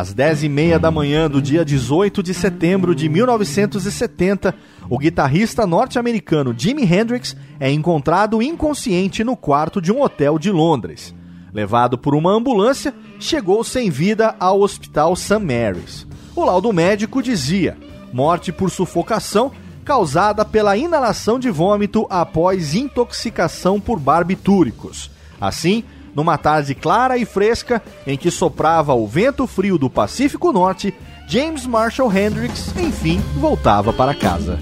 Às 10 e meia da manhã do dia 18 de setembro de 1970, o guitarrista norte-americano Jimi Hendrix é encontrado inconsciente no quarto de um hotel de Londres. Levado por uma ambulância, chegou sem vida ao hospital St. Mary's. O laudo médico dizia: morte por sufocação causada pela inalação de vômito após intoxicação por barbitúricos. Assim, numa tarde clara e fresca em que soprava o vento frio do Pacífico Norte, James Marshall Hendrix, enfim, voltava para casa.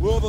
Well,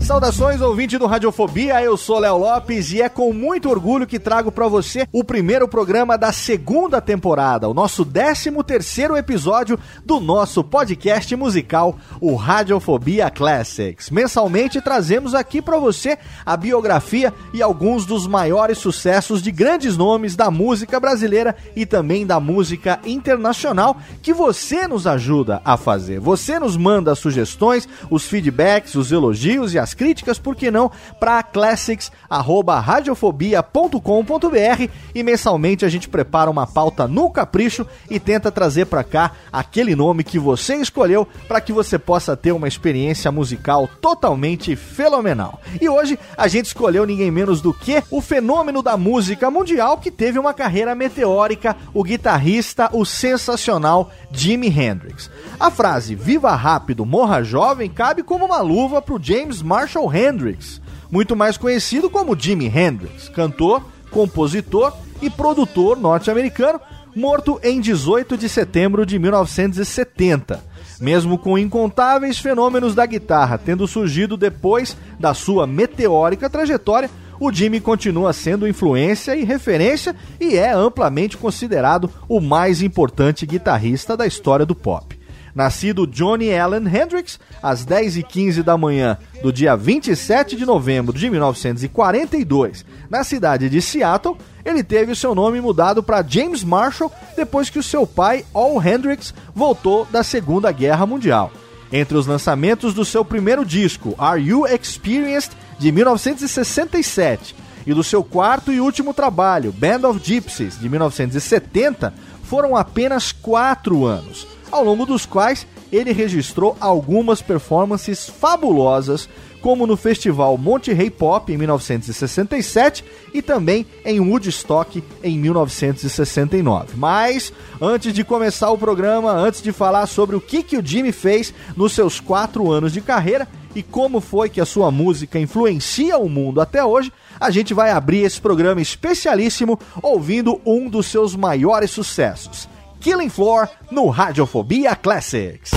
Saudações, ouvinte do Radiofobia, eu sou Léo Lopes e é com muito orgulho que trago para você o primeiro programa da segunda temporada, o nosso 13 terceiro episódio do nosso podcast musical, o Radiofobia Classics. Mensalmente trazemos aqui para você a biografia e alguns dos maiores sucessos de grandes nomes da música brasileira e também da música internacional que você nos ajuda a fazer. Você nos manda sugestões, os feedbacks, os elogios e as críticas, por que não, para classics@radiofobia.com.br e mensalmente a gente prepara uma pauta no capricho e tenta trazer para cá aquele nome que você escolheu para que você possa ter uma experiência musical totalmente fenomenal. E hoje a gente escolheu ninguém menos do que o fenômeno da música mundial que teve uma carreira meteórica, o guitarrista, o sensacional Jimi Hendrix. A frase "Viva rápido, morra jovem" cabe como uma luva para o James Marshall Marshall Hendrix, muito mais conhecido como Jimi Hendrix, cantor, compositor e produtor norte-americano, morto em 18 de setembro de 1970. Mesmo com incontáveis fenômenos da guitarra tendo surgido depois da sua meteórica trajetória, o Jimmy continua sendo influência e referência e é amplamente considerado o mais importante guitarrista da história do pop. Nascido Johnny Allen Hendrix, às 10h15 da manhã do dia 27 de novembro de 1942, na cidade de Seattle, ele teve seu nome mudado para James Marshall depois que o seu pai, Al Hendrix, voltou da Segunda Guerra Mundial. Entre os lançamentos do seu primeiro disco, Are You Experienced, de 1967, e do seu quarto e último trabalho, Band of Gypsies, de 1970, foram apenas quatro anos ao longo dos quais ele registrou algumas performances fabulosas, como no festival Monte Pop em 1967 e também em Woodstock em 1969. Mas antes de começar o programa, antes de falar sobre o que, que o Jimmy fez nos seus quatro anos de carreira e como foi que a sua música influencia o mundo até hoje, a gente vai abrir esse programa especialíssimo ouvindo um dos seus maiores sucessos. Killing Floor no Radiofobia Classics.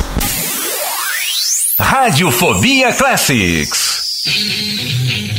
Radiofobia Classics.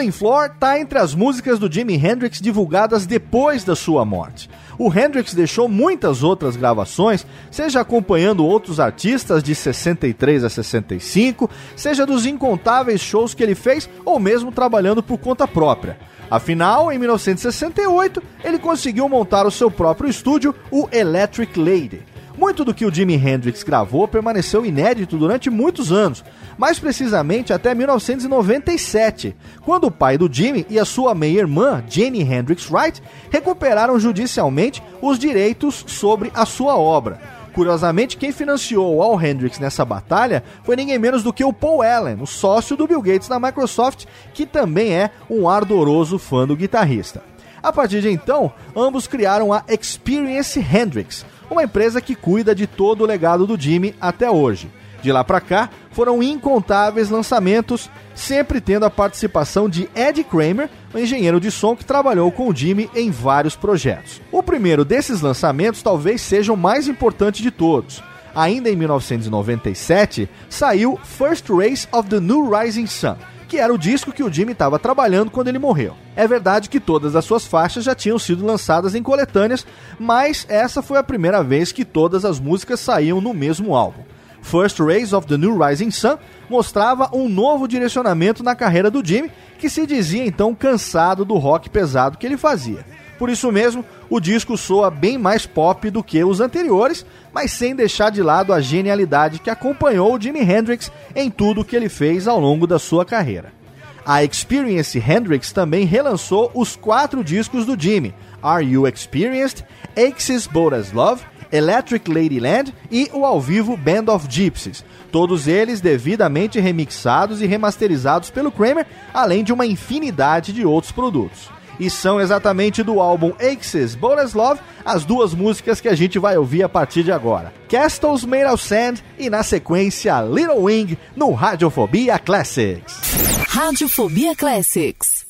Killing Floor está entre as músicas do Jimi Hendrix divulgadas depois da sua morte. O Hendrix deixou muitas outras gravações, seja acompanhando outros artistas de 63 a 65, seja dos incontáveis shows que ele fez ou mesmo trabalhando por conta própria. Afinal, em 1968, ele conseguiu montar o seu próprio estúdio, o Electric Lady. Muito do que o Jimi Hendrix gravou permaneceu inédito durante muitos anos, mais precisamente até 1997, quando o pai do Jimi e a sua meia-irmã, Jane Hendrix Wright, recuperaram judicialmente os direitos sobre a sua obra. Curiosamente, quem financiou o Al Hendrix nessa batalha foi ninguém menos do que o Paul Allen, o sócio do Bill Gates na Microsoft, que também é um ardoroso fã do guitarrista. A partir de então, ambos criaram a Experience Hendrix, uma empresa que cuida de todo o legado do Jimmy até hoje. De lá para cá, foram incontáveis lançamentos, sempre tendo a participação de Ed Kramer, um engenheiro de som que trabalhou com o Jimmy em vários projetos. O primeiro desses lançamentos talvez seja o mais importante de todos. Ainda em 1997, saiu First Race of the New Rising Sun, que era o disco que o Jimmy estava trabalhando quando ele morreu. É verdade que todas as suas faixas já tinham sido lançadas em coletâneas, mas essa foi a primeira vez que todas as músicas saíam no mesmo álbum. First Rays of the New Rising Sun mostrava um novo direcionamento na carreira do Jimmy, que se dizia então cansado do rock pesado que ele fazia. Por isso mesmo, o disco soa bem mais pop do que os anteriores, mas sem deixar de lado a genialidade que acompanhou o Jimi Hendrix em tudo que ele fez ao longo da sua carreira. A Experience Hendrix também relançou os quatro discos do Jimmy: Are You Experienced, Axis Bold as Love, Electric Ladyland e o ao vivo Band of Gypsies. Todos eles devidamente remixados e remasterizados pelo Kramer, além de uma infinidade de outros produtos e são exatamente do álbum Axis Bonus Love as duas músicas que a gente vai ouvir a partir de agora. Castles Made of Sand e na sequência Little Wing no Radiofobia Classics. Radiofobia Classics.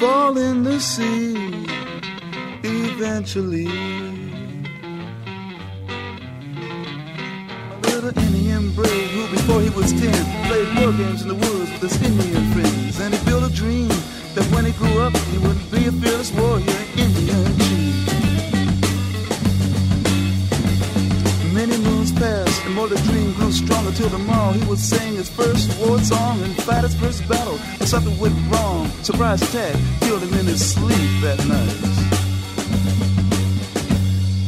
fall in the sea eventually. A little Indian brave who, before he was ten, played war games in the woods with his Indian friends. And he built a dream that when he grew up, he would be a fearless warrior, Indian more the dream grew stronger till tomorrow he would sing his first war song and fight his first battle. But something went wrong. Surprise attack killed him in his sleep that night.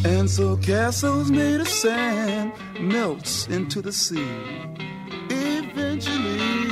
And so castles made of sand melts into the sea. Eventually.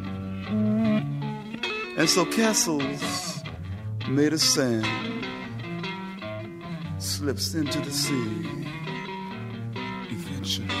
And so castles made of sand slips into the sea eventually.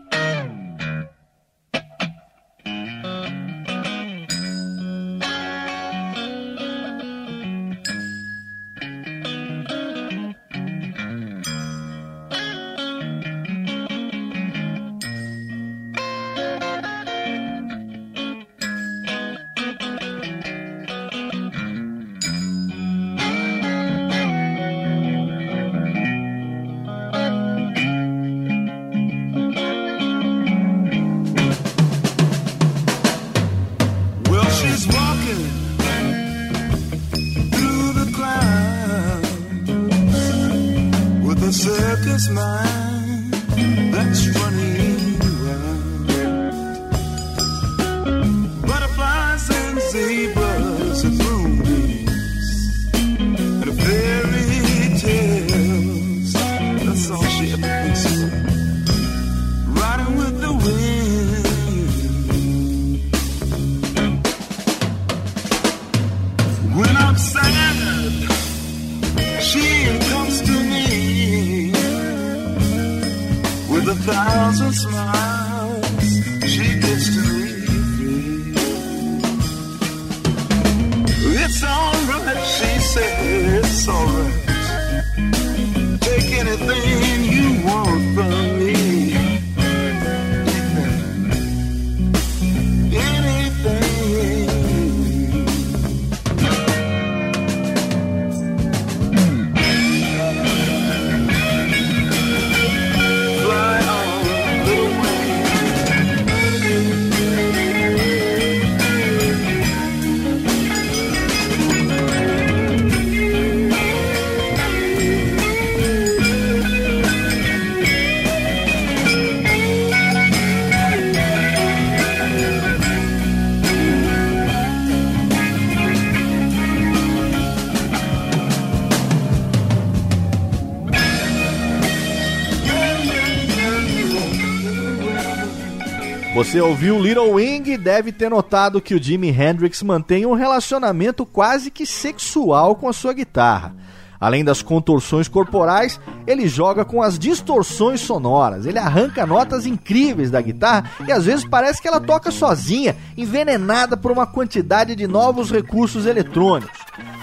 It's alright. Take anything Você ouviu Little Wing deve ter notado que o Jimi Hendrix mantém um relacionamento quase que sexual com a sua guitarra. Além das contorções corporais, ele joga com as distorções sonoras. Ele arranca notas incríveis da guitarra e às vezes parece que ela toca sozinha, envenenada por uma quantidade de novos recursos eletrônicos.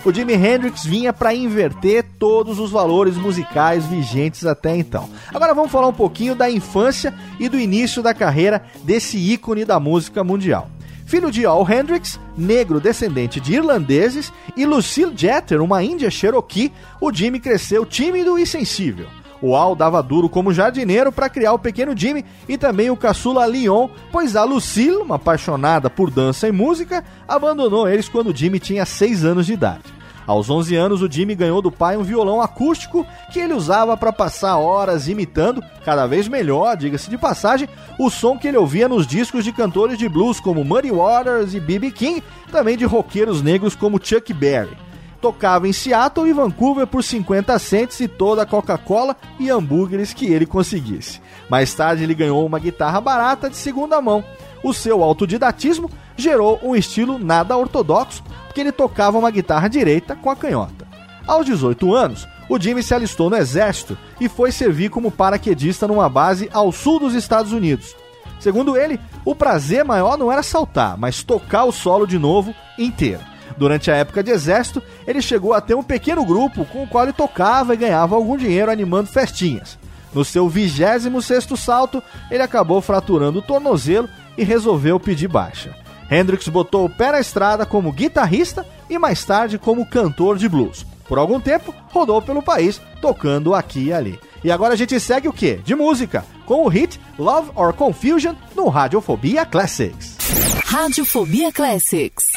O Jimi Hendrix vinha para inverter todos os valores musicais vigentes até então. Agora vamos falar um pouquinho da infância e do início da carreira desse ícone da música mundial. Filho de Al Hendrix, negro descendente de irlandeses, e Lucille Jeter, uma índia cherokee, o Jimmy cresceu tímido e sensível. O Al dava duro como jardineiro para criar o pequeno Jimmy e também o caçula Leon, pois a Lucille, uma apaixonada por dança e música, abandonou eles quando Jimmy tinha 6 anos de idade. Aos 11 anos, o Jimmy ganhou do pai um violão acústico que ele usava para passar horas imitando, cada vez melhor, diga-se de passagem, o som que ele ouvia nos discos de cantores de blues como Muddy Waters e B.B. King, também de roqueiros negros como Chuck Berry. Tocava em Seattle e Vancouver por 50 cents e toda a Coca-Cola e hambúrgueres que ele conseguisse. Mais tarde, ele ganhou uma guitarra barata de segunda mão. O seu autodidatismo gerou um estilo nada ortodoxo, porque ele tocava uma guitarra direita com a canhota. Aos 18 anos, o Jimmy se alistou no exército e foi servir como paraquedista numa base ao sul dos Estados Unidos. Segundo ele, o prazer maior não era saltar, mas tocar o solo de novo inteiro. Durante a época de exército, ele chegou a ter um pequeno grupo com o qual ele tocava e ganhava algum dinheiro animando festinhas. No seu 26º salto, ele acabou fraturando o tornozelo e resolveu pedir baixa. Hendrix botou o pé na estrada como guitarrista e mais tarde como cantor de blues. Por algum tempo, rodou pelo país, tocando aqui e ali. E agora a gente segue o quê? De música, com o hit Love or Confusion no Radiofobia Classics. Radiofobia Classics.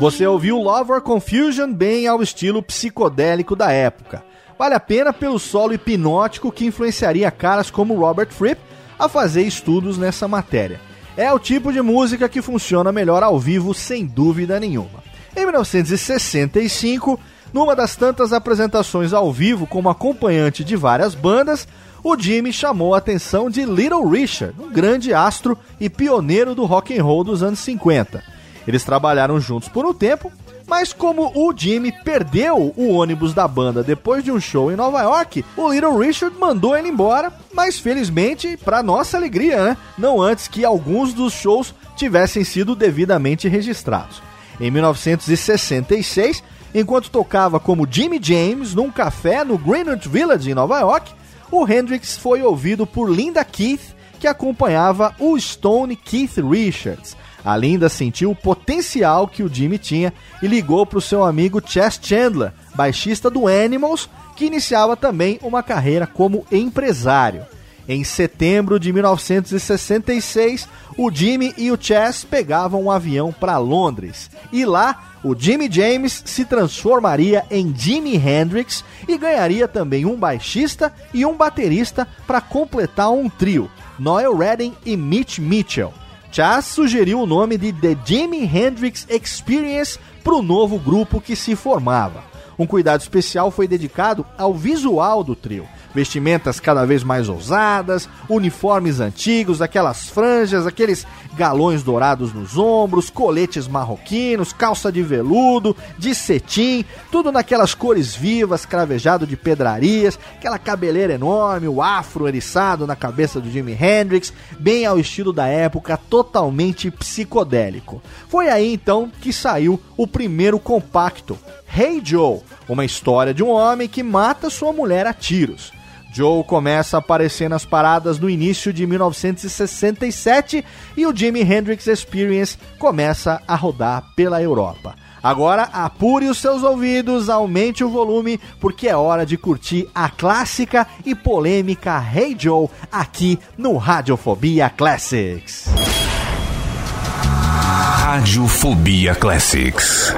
Você ouviu Love or Confusion bem ao estilo psicodélico da época. Vale a pena pelo solo hipnótico que influenciaria caras como Robert Fripp a fazer estudos nessa matéria. É o tipo de música que funciona melhor ao vivo, sem dúvida nenhuma. Em 1965, numa das tantas apresentações ao vivo como acompanhante de várias bandas, o Jimmy chamou a atenção de Little Richard, um grande astro e pioneiro do rock and roll dos anos 50. Eles trabalharam juntos por um tempo, mas como o Jimmy perdeu o ônibus da banda depois de um show em Nova York, o Little Richard mandou ele embora, mas felizmente, para nossa alegria, né? Não antes que alguns dos shows tivessem sido devidamente registrados. Em 1966, enquanto tocava como Jimmy James num café no Greenwich Village em Nova York, o Hendrix foi ouvido por Linda Keith, que acompanhava o Stone Keith Richards. A Linda sentiu o potencial que o Jimmy tinha e ligou para o seu amigo Chess Chandler, baixista do Animals, que iniciava também uma carreira como empresário. Em setembro de 1966, o Jimmy e o Chess pegavam um avião para Londres e lá o Jimmy James se transformaria em Jimi Hendrix e ganharia também um baixista e um baterista para completar um trio, Noel Redding e Mitch Mitchell. Chas sugeriu o nome de The Jimi Hendrix Experience para o novo grupo que se formava. Um cuidado especial foi dedicado ao visual do trio vestimentas cada vez mais ousadas, uniformes antigos, aquelas franjas, aqueles galões dourados nos ombros, coletes marroquinos, calça de veludo, de cetim, tudo naquelas cores vivas, cravejado de pedrarias, aquela cabeleira enorme, o afro eriçado na cabeça do Jimi Hendrix, bem ao estilo da época, totalmente psicodélico. Foi aí então que saiu o primeiro compacto, Hey Joe, uma história de um homem que mata sua mulher a tiros. Joe começa a aparecer nas paradas no início de 1967 e o Jimi Hendrix Experience começa a rodar pela Europa. Agora apure os seus ouvidos, aumente o volume, porque é hora de curtir a clássica e polêmica Hey Joe aqui no Radiofobia Classics. Radiofobia Classics.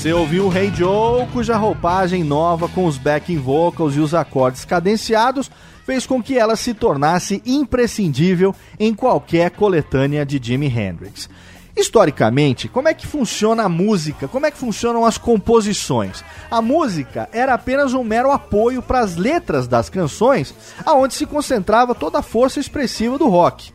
Você ouviu o Hey Joe, cuja roupagem nova com os backing vocals e os acordes cadenciados fez com que ela se tornasse imprescindível em qualquer coletânea de Jimi Hendrix. Historicamente, como é que funciona a música? Como é que funcionam as composições? A música era apenas um mero apoio para as letras das canções, aonde se concentrava toda a força expressiva do rock.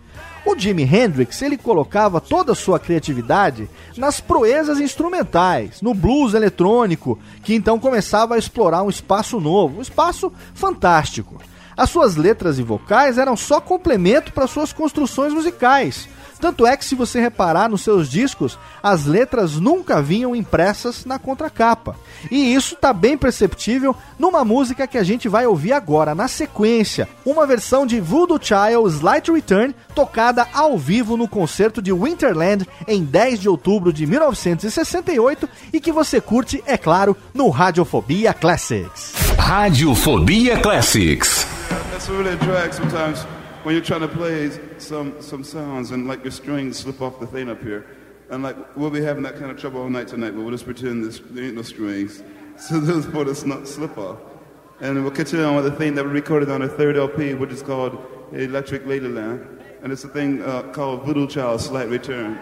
O Jimi Hendrix ele colocava toda a sua criatividade nas proezas instrumentais, no blues eletrônico, que então começava a explorar um espaço novo, um espaço fantástico. As suas letras e vocais eram só complemento para suas construções musicais. Tanto é que, se você reparar nos seus discos, as letras nunca vinham impressas na contracapa. E isso está bem perceptível numa música que a gente vai ouvir agora, na sequência, uma versão de Voodoo Child Slight Return, tocada ao vivo no concerto de Winterland em 10 de outubro de 1968 e que você curte, é claro, no Radiofobia Classics. Radiofobia Classics. That's really drag sometimes when you're trying to play some, some sounds and like your strings slip off the thing up here. And like we'll be having that kind of trouble all night tonight, but we'll just pretend this, there ain't no strings. So those for us not slip off. And we'll continue on with the thing that we recorded on our third LP, which is called Electric Ladyland. And it's a thing uh, called Voodoo Child Slight Return.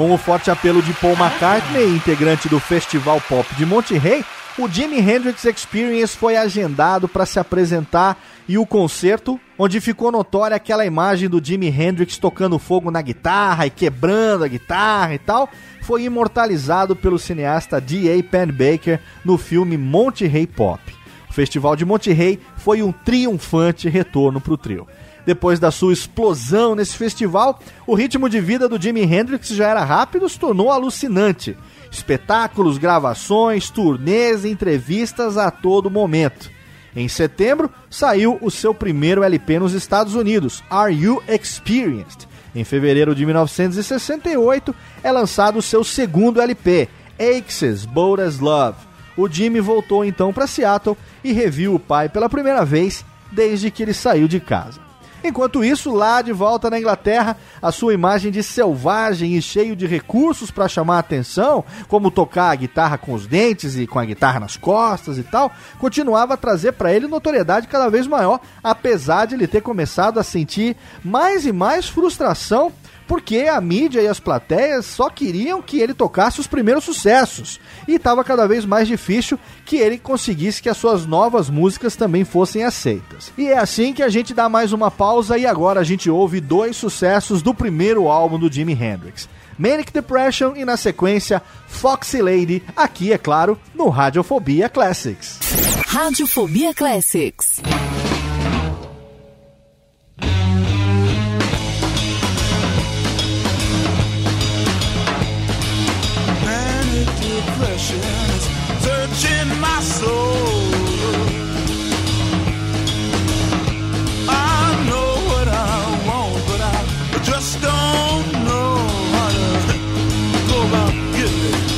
Com o forte apelo de Paul McCartney, integrante do Festival Pop de Monterrey, o Jimi Hendrix Experience foi agendado para se apresentar e o concerto, onde ficou notória aquela imagem do Jimi Hendrix tocando fogo na guitarra e quebrando a guitarra e tal, foi imortalizado pelo cineasta D.A. Pennebaker no filme Monterrey Pop. O Festival de Monterrey foi um triunfante retorno para o trio. Depois da sua explosão nesse festival, o ritmo de vida do Jimi Hendrix já era rápido, se tornou alucinante. Espetáculos, gravações, turnês, entrevistas a todo momento. Em setembro, saiu o seu primeiro LP nos Estados Unidos, Are You Experienced? Em fevereiro de 1968, é lançado o seu segundo LP, Aches, Bold as Love. O Jimmy voltou então para Seattle e reviu o pai pela primeira vez desde que ele saiu de casa. Enquanto isso, lá de volta na Inglaterra, a sua imagem de selvagem e cheio de recursos para chamar a atenção, como tocar a guitarra com os dentes e com a guitarra nas costas e tal, continuava a trazer para ele notoriedade cada vez maior, apesar de ele ter começado a sentir mais e mais frustração porque a mídia e as plateias só queriam que ele tocasse os primeiros sucessos e estava cada vez mais difícil que ele conseguisse que as suas novas músicas também fossem aceitas. E é assim que a gente dá mais uma pausa e agora a gente ouve dois sucessos do primeiro álbum do Jimi Hendrix. Manic Depression e na sequência Foxy Lady, aqui é claro, no Radiofobia Classics. Radiofobia Classics. impressions searching my soul. I know what I want, but I just don't know how to go about getting it.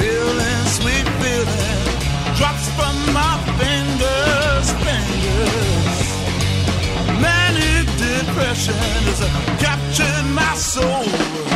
Feeling sweet, feeling drops from my fingers, fingers. Manic depression has captured my soul.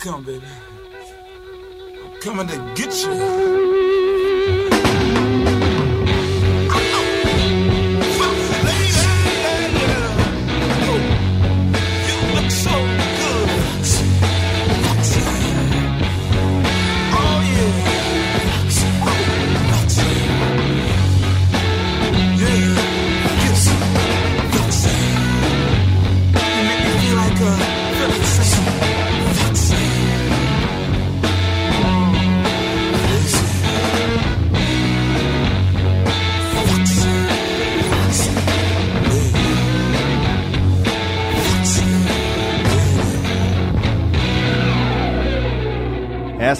Come, baby. I'm coming to get you.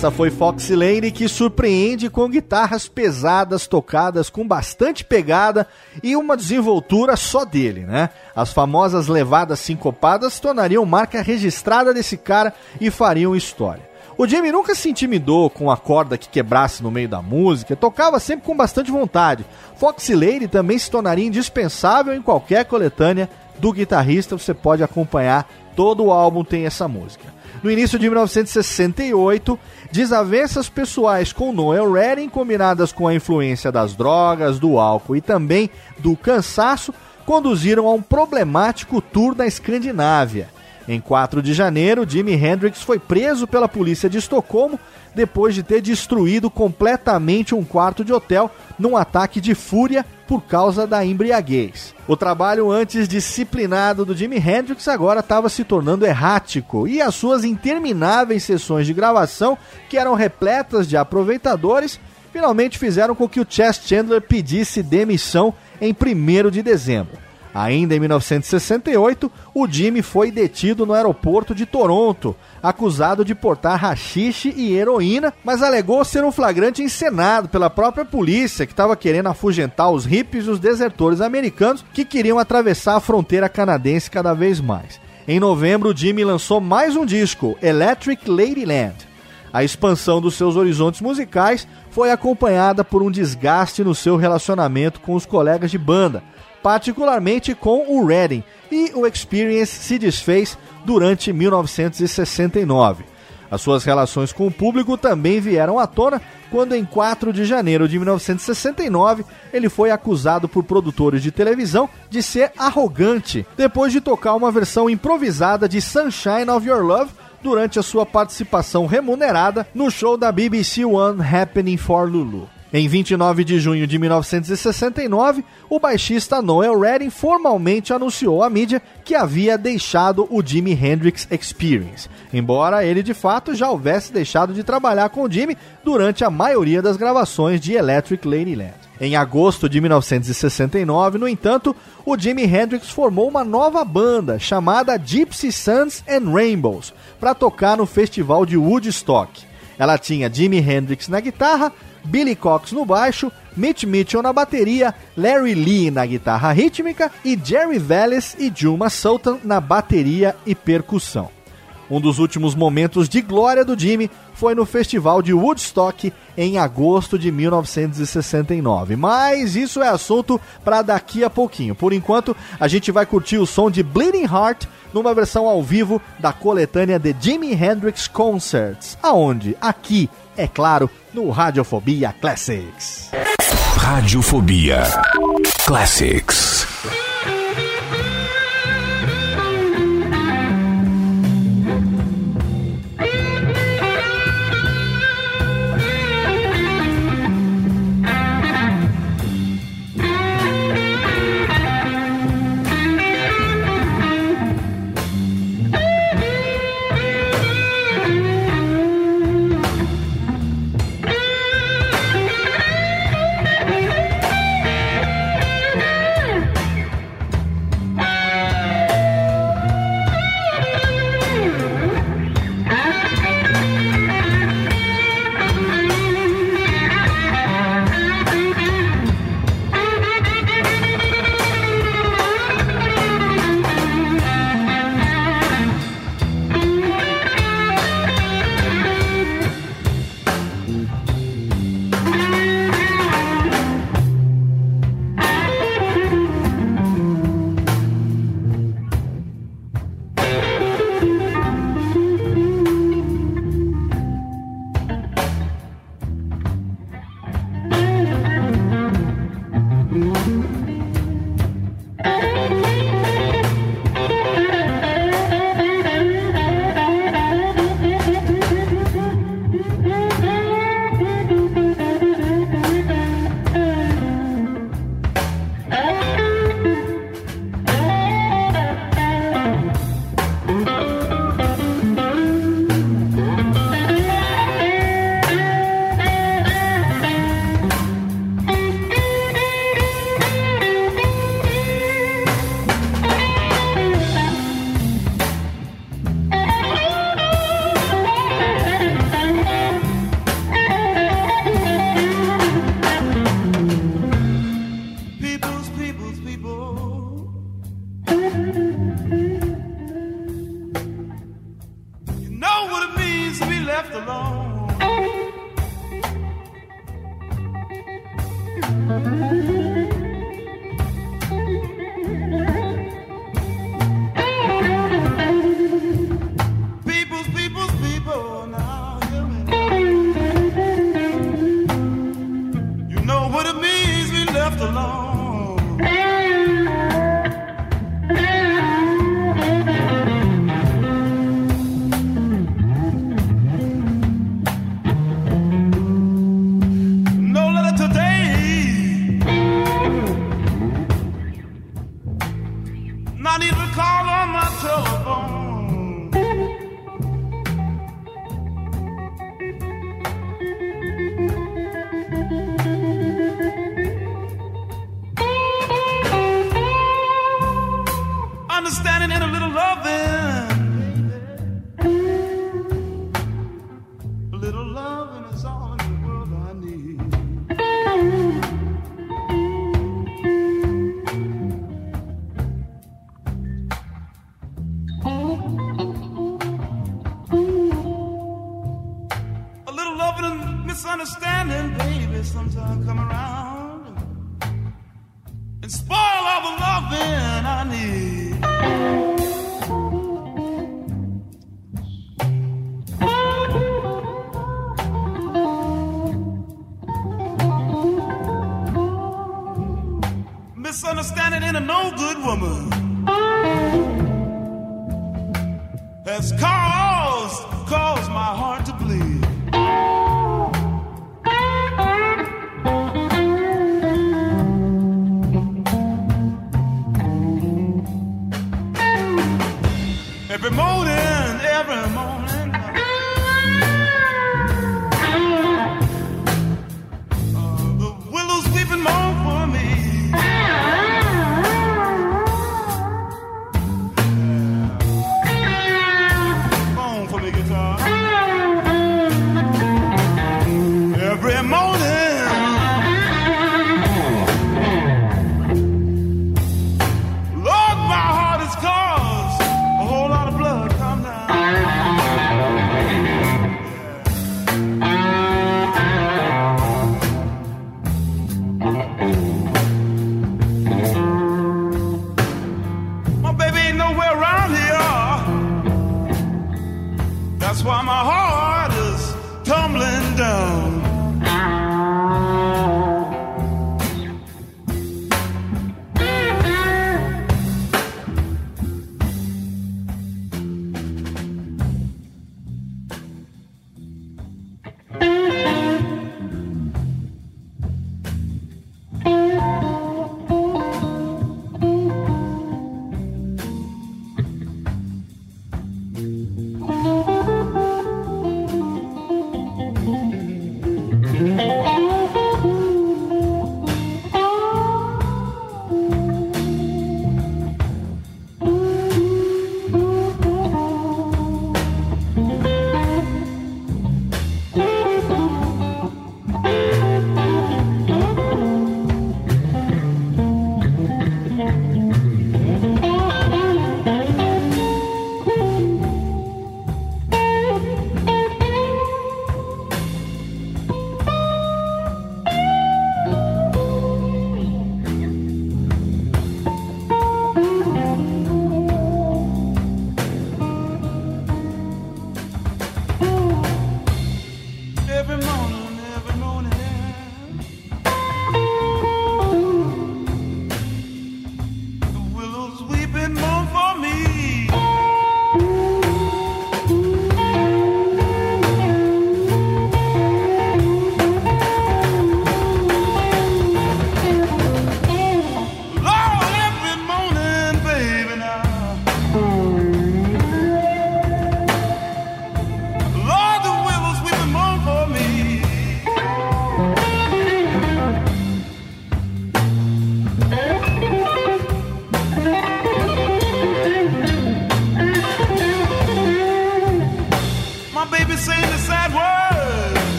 Essa foi Foxy Lane que surpreende com guitarras pesadas tocadas com bastante pegada e uma desenvoltura só dele, né? As famosas levadas sincopadas tornariam marca registrada desse cara e fariam história. O Jamie nunca se intimidou com a corda que quebrasse no meio da música, tocava sempre com bastante vontade. Foxy Lady também se tornaria indispensável em qualquer coletânea do guitarrista, você pode acompanhar, todo o álbum tem essa música. No início de 1968, desavenças pessoais com Noel Redding, combinadas com a influência das drogas, do álcool e também do cansaço, conduziram a um problemático tour na Escandinávia. Em 4 de janeiro, Jimi Hendrix foi preso pela polícia de Estocolmo depois de ter destruído completamente um quarto de hotel num ataque de fúria por causa da embriaguez. O trabalho antes disciplinado do Jimi Hendrix agora estava se tornando errático e as suas intermináveis sessões de gravação, que eram repletas de aproveitadores, finalmente fizeram com que o Chess Chandler pedisse demissão em 1 de dezembro. Ainda em 1968, o Jimmy foi detido no aeroporto de Toronto, acusado de portar rachixe e heroína, mas alegou ser um flagrante encenado pela própria polícia, que estava querendo afugentar os hippies e os desertores americanos que queriam atravessar a fronteira canadense cada vez mais. Em novembro, o Jimmy lançou mais um disco, Electric Ladyland. A expansão dos seus horizontes musicais foi acompanhada por um desgaste no seu relacionamento com os colegas de banda, particularmente com o Redding, e o Experience se desfez durante 1969. As suas relações com o público também vieram à tona quando, em 4 de janeiro de 1969, ele foi acusado por produtores de televisão de ser arrogante depois de tocar uma versão improvisada de Sunshine of Your Love durante a sua participação remunerada no show da BBC One Happening for Lulu. Em 29 de junho de 1969, o baixista Noel Redding formalmente anunciou à mídia que havia deixado o Jimi Hendrix Experience, embora ele de fato já houvesse deixado de trabalhar com o Jimi durante a maioria das gravações de Electric Ladyland. Em agosto de 1969, no entanto, o Jimi Hendrix formou uma nova banda chamada Gypsy Suns and Rainbows para tocar no festival de Woodstock. Ela tinha Jimi Hendrix na guitarra, Billy Cox no baixo, Mitch Mitchell na bateria, Larry Lee na guitarra rítmica e Jerry Vélez e Juma Sultan na bateria e percussão. Um dos últimos momentos de glória do Jimmy foi no Festival de Woodstock em agosto de 1969. Mas isso é assunto para daqui a pouquinho. Por enquanto, a gente vai curtir o som de Bleeding Heart numa versão ao vivo da coletânea The Jimi Hendrix Concerts. Aonde? Aqui, é claro, no Radiofobia Classics. Radiofobia Classics.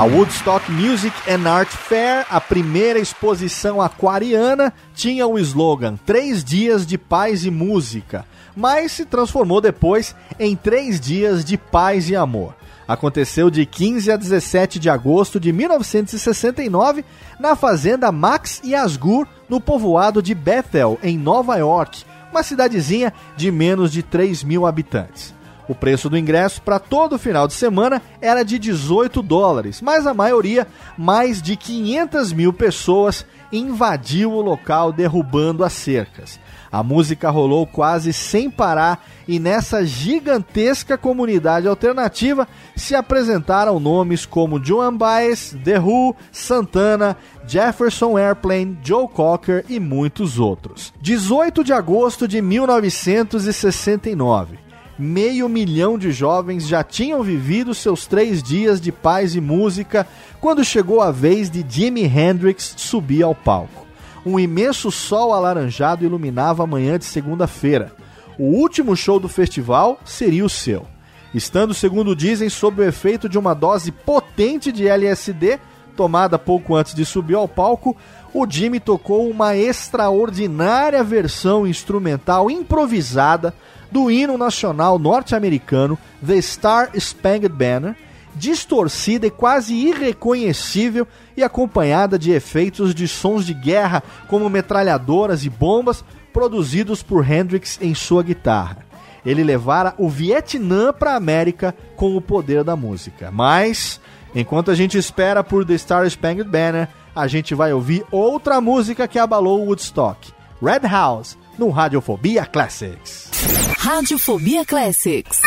A Woodstock Music and Art Fair, a primeira exposição aquariana, tinha o slogan Três Dias de Paz e Música, mas se transformou depois em Três Dias de Paz e Amor. Aconteceu de 15 a 17 de agosto de 1969 na fazenda Max e Asgur, no povoado de Bethel, em Nova York, uma cidadezinha de menos de 3 mil habitantes. O preço do ingresso para todo final de semana era de 18 dólares, mas a maioria, mais de 500 mil pessoas, invadiu o local derrubando as cercas. A música rolou quase sem parar e nessa gigantesca comunidade alternativa se apresentaram nomes como Joan Baez, The Who, Santana, Jefferson Airplane, Joe Cocker e muitos outros. 18 de agosto de 1969 meio milhão de jovens já tinham vivido seus três dias de paz e música quando chegou a vez de Jimi Hendrix subir ao palco. Um imenso sol alaranjado iluminava a manhã de segunda-feira. O último show do festival seria o seu. Estando, segundo dizem, sob o efeito de uma dose potente de LSD, tomada pouco antes de subir ao palco, o Jimmy tocou uma extraordinária versão instrumental improvisada do hino nacional norte-americano The Star Spangled Banner, distorcida e quase irreconhecível e acompanhada de efeitos de sons de guerra como metralhadoras e bombas produzidos por Hendrix em sua guitarra. Ele levara o Vietnã para a América com o poder da música. Mas, enquanto a gente espera por The Star Spangled Banner, a gente vai ouvir outra música que abalou Woodstock, Red House, no Radiofobia Classics. Radiofobia Classics.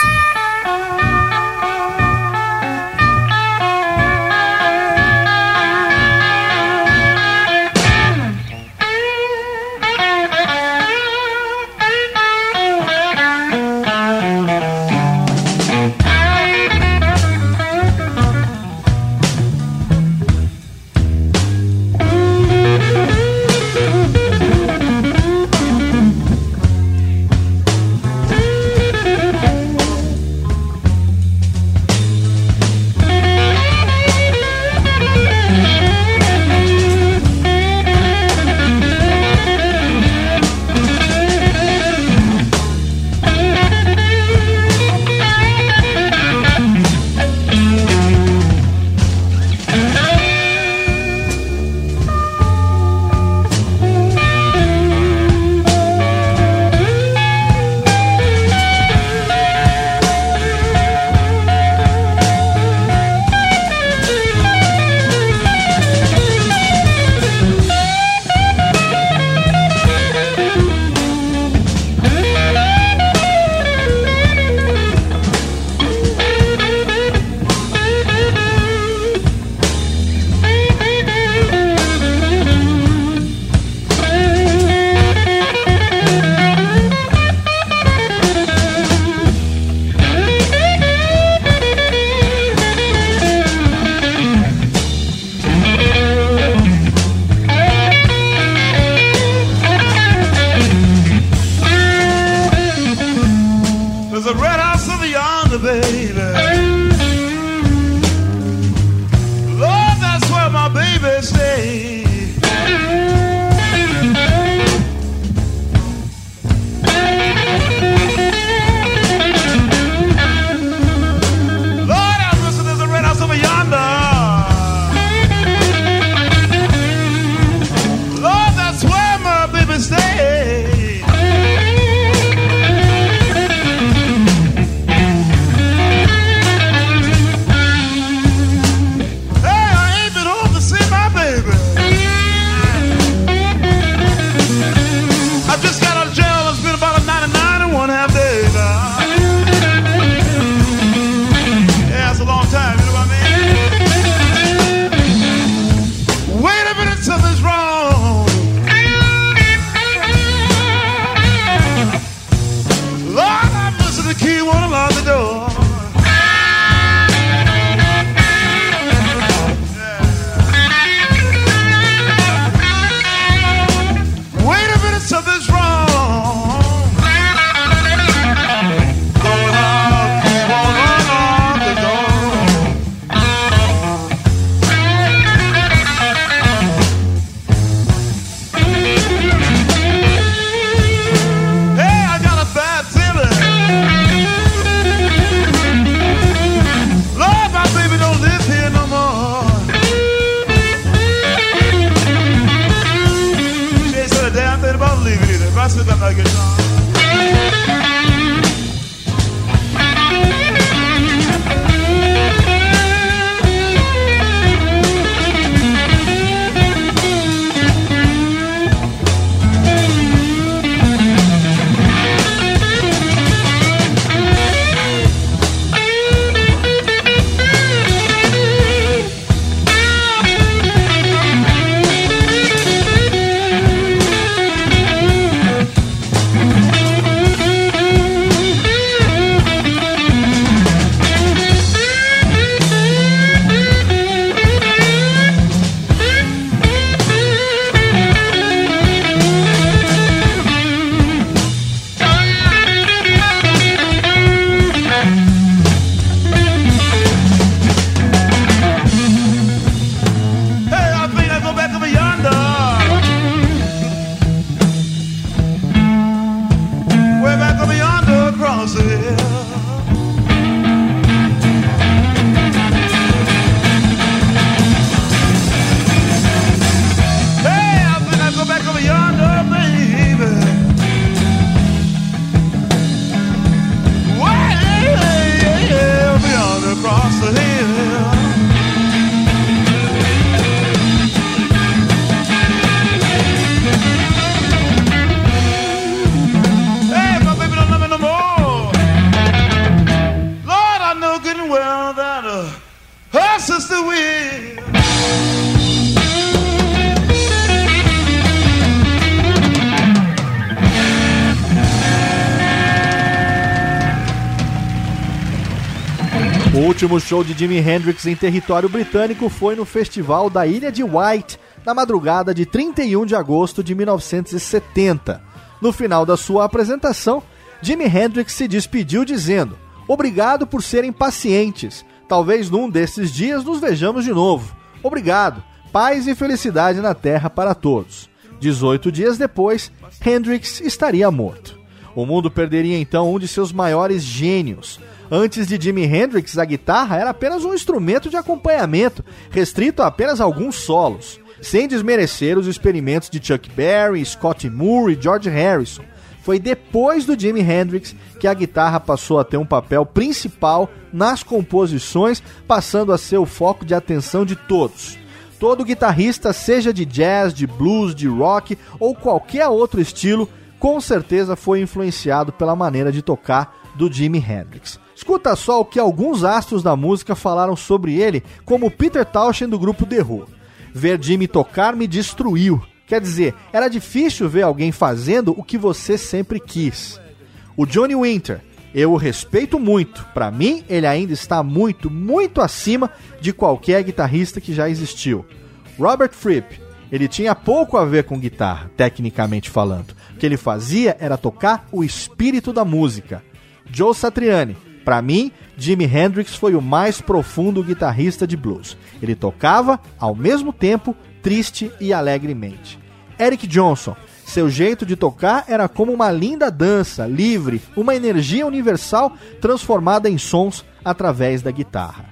Último show de Jimi Hendrix em território britânico foi no festival da Ilha de White, na madrugada de 31 de agosto de 1970. No final da sua apresentação, Jimi Hendrix se despediu dizendo: Obrigado por serem pacientes. Talvez num desses dias nos vejamos de novo. Obrigado. Paz e felicidade na Terra para todos. 18 dias depois, Hendrix estaria morto. O mundo perderia então um de seus maiores gênios. Antes de Jimi Hendrix, a guitarra era apenas um instrumento de acompanhamento, restrito a apenas alguns solos, sem desmerecer os experimentos de Chuck Berry, Scott Moore e George Harrison. Foi depois do Jimi Hendrix que a guitarra passou a ter um papel principal nas composições, passando a ser o foco de atenção de todos. Todo guitarrista, seja de jazz, de blues, de rock ou qualquer outro estilo, com certeza foi influenciado pela maneira de tocar do Jimi Hendrix. Escuta só o que alguns astros da música falaram sobre ele, como Peter Townshend do grupo The Who. Ver Jimmy tocar me destruiu. Quer dizer, era difícil ver alguém fazendo o que você sempre quis. O Johnny Winter, eu o respeito muito. Para mim, ele ainda está muito, muito acima de qualquer guitarrista que já existiu. Robert Fripp, ele tinha pouco a ver com guitarra, tecnicamente falando. O que ele fazia era tocar o espírito da música. Joe Satriani, para mim, Jimi Hendrix foi o mais profundo guitarrista de blues. Ele tocava, ao mesmo tempo, triste e alegremente. Eric Johnson, seu jeito de tocar era como uma linda dança, livre, uma energia universal transformada em sons através da guitarra.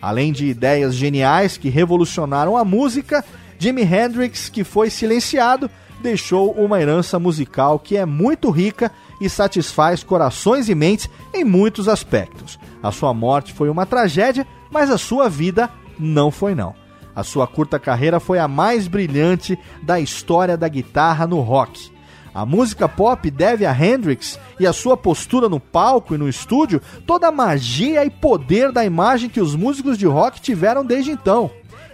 Além de ideias geniais que revolucionaram a música, Jimi Hendrix, que foi silenciado, deixou uma herança musical que é muito rica e satisfaz corações e mentes em muitos aspectos. A sua morte foi uma tragédia, mas a sua vida não foi não. A sua curta carreira foi a mais brilhante da história da guitarra no rock. A música pop deve a Hendrix e a sua postura no palco e no estúdio toda a magia e poder da imagem que os músicos de rock tiveram desde então.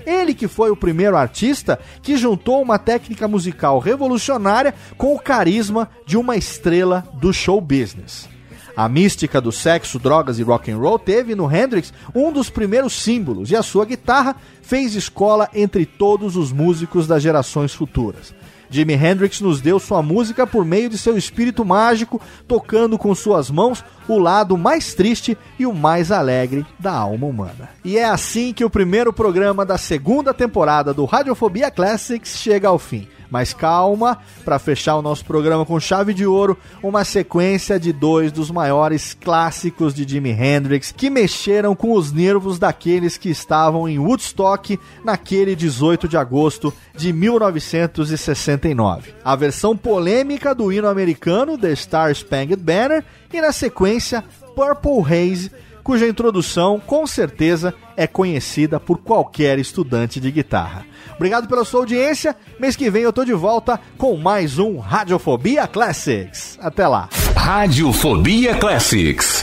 Ele que foi o primeiro artista que juntou uma técnica musical revolucionária com o carisma de uma estrela do show business. A mística do sexo, drogas e rock and roll teve no Hendrix um dos primeiros símbolos e a sua guitarra fez escola entre todos os músicos das gerações futuras. Jimi Hendrix nos deu sua música por meio de seu espírito mágico, tocando com suas mãos o lado mais triste e o mais alegre da alma humana. E é assim que o primeiro programa da segunda temporada do Radiofobia Classics chega ao fim. Mas calma, para fechar o nosso programa com chave de ouro, uma sequência de dois dos maiores clássicos de Jimi Hendrix que mexeram com os nervos daqueles que estavam em Woodstock naquele 18 de agosto de 1969. A versão polêmica do hino americano The Star Spangled Banner e na sequência Purple Haze cuja introdução com certeza é conhecida por qualquer estudante de guitarra. Obrigado pela sua audiência. Mês que vem eu tô de volta com mais um Radiofobia Classics. Até lá. Radiofobia Classics.